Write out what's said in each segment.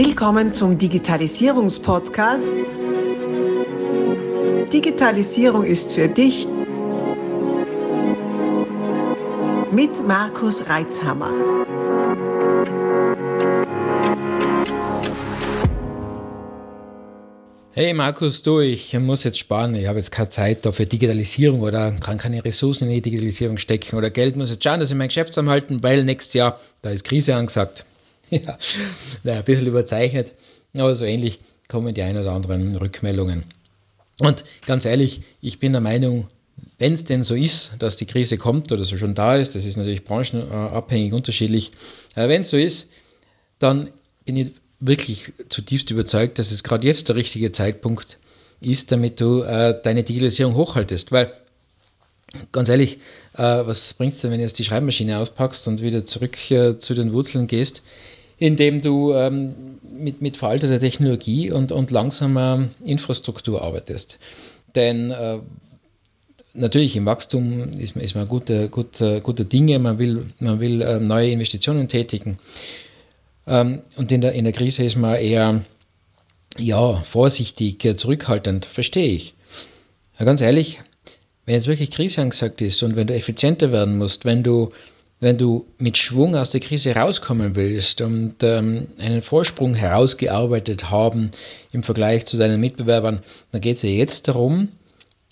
Willkommen zum Digitalisierungspodcast. Digitalisierung ist für dich mit Markus Reitzhammer. Hey Markus, du, ich muss jetzt sparen, ich habe jetzt keine Zeit da für Digitalisierung oder kann keine Ressourcen in die Digitalisierung stecken oder Geld muss jetzt schauen, dass ich mein Geschäft zusammenhalten, weil nächstes Jahr, da ist Krise angesagt. ja, ein bisschen überzeichnet, aber so ähnlich kommen die ein oder anderen Rückmeldungen. Und ganz ehrlich, ich bin der Meinung, wenn es denn so ist, dass die Krise kommt oder so schon da ist, das ist natürlich branchenabhängig unterschiedlich, aber wenn es so ist, dann bin ich wirklich zutiefst überzeugt, dass es gerade jetzt der richtige Zeitpunkt ist, damit du äh, deine Digitalisierung hochhaltest. Weil, ganz ehrlich, äh, was bringt es denn, wenn du jetzt die Schreibmaschine auspackst und wieder zurück äh, zu den Wurzeln gehst? indem du ähm, mit, mit veralteter Technologie und, und langsamer Infrastruktur arbeitest. Denn äh, natürlich im Wachstum ist, ist man guter, guter, guter Dinge, man will, man will äh, neue Investitionen tätigen. Ähm, und in der, in der Krise ist man eher ja, vorsichtig, äh, zurückhaltend, verstehe ich. Ja, ganz ehrlich, wenn jetzt wirklich Krise angesagt ist und wenn du effizienter werden musst, wenn du wenn du mit Schwung aus der Krise rauskommen willst und ähm, einen Vorsprung herausgearbeitet haben im Vergleich zu deinen Mitbewerbern, dann geht es ja jetzt darum,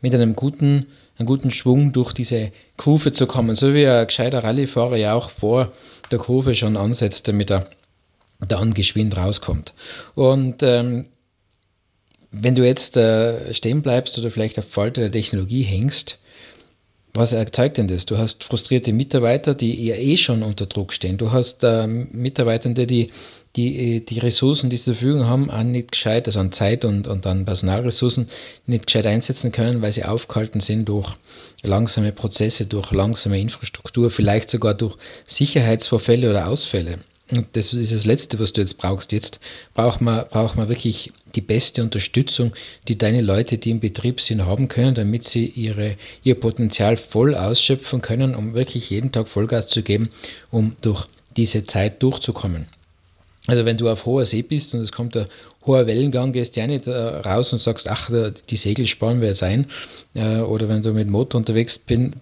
mit einem guten, einem guten Schwung durch diese Kurve zu kommen, so wie ein gescheiter Rallyefahrer ja auch vor der Kurve schon ansetzt, damit er dann geschwind rauskommt. Und ähm, wenn du jetzt äh, stehen bleibst oder vielleicht auf Falte der Technologie hängst, was zeigt denn das? Du hast frustrierte Mitarbeiter, die ja eh schon unter Druck stehen. Du hast äh, Mitarbeitende, die, die die Ressourcen, die sie zur Verfügung haben, auch nicht gescheit, also an Zeit und, und an Personalressourcen, nicht gescheit einsetzen können, weil sie aufgehalten sind durch langsame Prozesse, durch langsame Infrastruktur, vielleicht sogar durch Sicherheitsvorfälle oder Ausfälle. Und das ist das Letzte, was du jetzt brauchst. Jetzt braucht man, braucht man wirklich die beste Unterstützung, die deine Leute, die im Betrieb sind, haben können, damit sie ihre, ihr Potenzial voll ausschöpfen können, um wirklich jeden Tag Vollgas zu geben, um durch diese Zeit durchzukommen. Also wenn du auf hoher See bist und es kommt ein hoher Wellengang, gehst du ja nicht äh, raus und sagst, ach, die Segel sparen wir jetzt ein. Äh, oder wenn du mit Motor unterwegs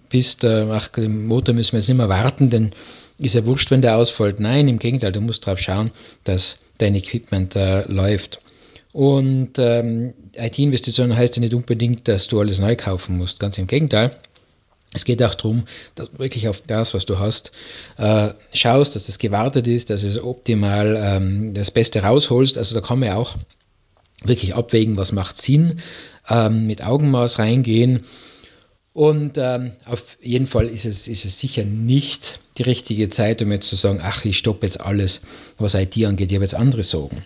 bist, äh, ach, den Motor müssen wir jetzt nicht mehr warten, denn ist ja wurscht, wenn der ausfällt. Nein, im Gegenteil, du musst darauf schauen, dass dein Equipment äh, läuft. Und ähm, IT-Investition heißt ja nicht unbedingt, dass du alles neu kaufen musst. Ganz im Gegenteil. Es geht auch darum, dass du wirklich auf das, was du hast, äh, schaust, dass das gewartet ist, dass es optimal ähm, das Beste rausholst. Also da kann man ja auch wirklich abwägen, was macht Sinn, ähm, mit Augenmaß reingehen und ähm, auf jeden Fall ist es, ist es sicher nicht die richtige Zeit, um jetzt zu sagen, ach, ich stoppe jetzt alles, was IT angeht, ich habe jetzt andere Sorgen.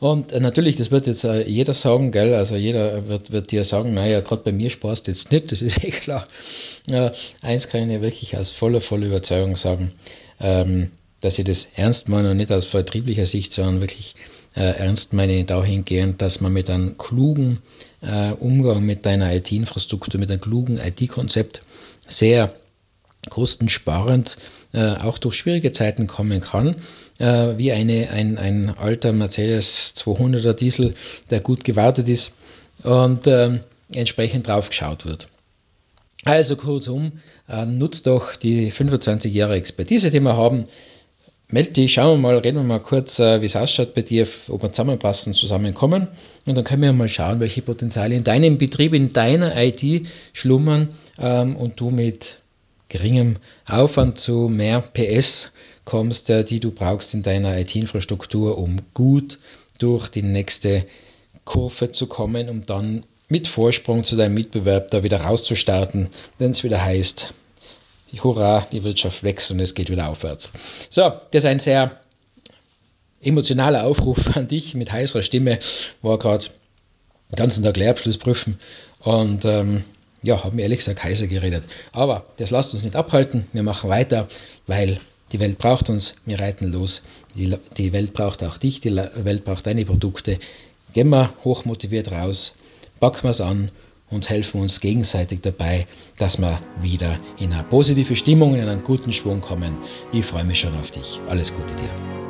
Und äh, natürlich, das wird jetzt äh, jeder sagen, gell? Also jeder wird, wird dir sagen, naja, gerade bei mir sparst jetzt nicht, das ist eh klar. Äh, eins kann ich wirklich aus voller, voller Überzeugung sagen, ähm, dass ich das ernst meine und nicht aus vertrieblicher Sicht, sondern wirklich äh, ernst meine dahingehend, dass man mit einem klugen Umgang mit deiner IT-Infrastruktur, mit einem klugen IT-Konzept sehr kostensparend äh, auch durch schwierige Zeiten kommen kann, äh, wie eine, ein, ein alter Mercedes 200er Diesel, der gut gewartet ist und äh, entsprechend drauf geschaut wird. Also kurzum, äh, nutzt doch die 25 Jahre Expertise, die wir haben, melde dich, schauen wir mal, reden wir mal kurz, äh, wie es ausschaut bei dir, ob wir zusammenpassen, zusammenkommen. Und dann können wir mal schauen, welche Potenziale in deinem Betrieb, in deiner IT schlummern ähm, und du mit geringem Aufwand zu mehr PS kommst, äh, die du brauchst in deiner IT-Infrastruktur, um gut durch die nächste Kurve zu kommen, um dann mit Vorsprung zu deinem Mitbewerb da wieder rauszustarten, wenn es wieder heißt, hurra, die Wirtschaft wächst und es geht wieder aufwärts. So, das ist ein sehr emotionaler Aufruf an dich mit heißer Stimme. War gerade den ganzen Tag Lehrabschluss prüfen und ähm, ja, habe mir ehrlich gesagt heißer geredet. Aber das lasst uns nicht abhalten. Wir machen weiter, weil die Welt braucht uns. Wir reiten los. Die, die Welt braucht auch dich. Die Welt braucht deine Produkte. Gehen wir hochmotiviert raus, packen wir es an und helfen uns gegenseitig dabei, dass wir wieder in eine positive Stimmung, in einen guten Schwung kommen. Ich freue mich schon auf dich. Alles Gute dir.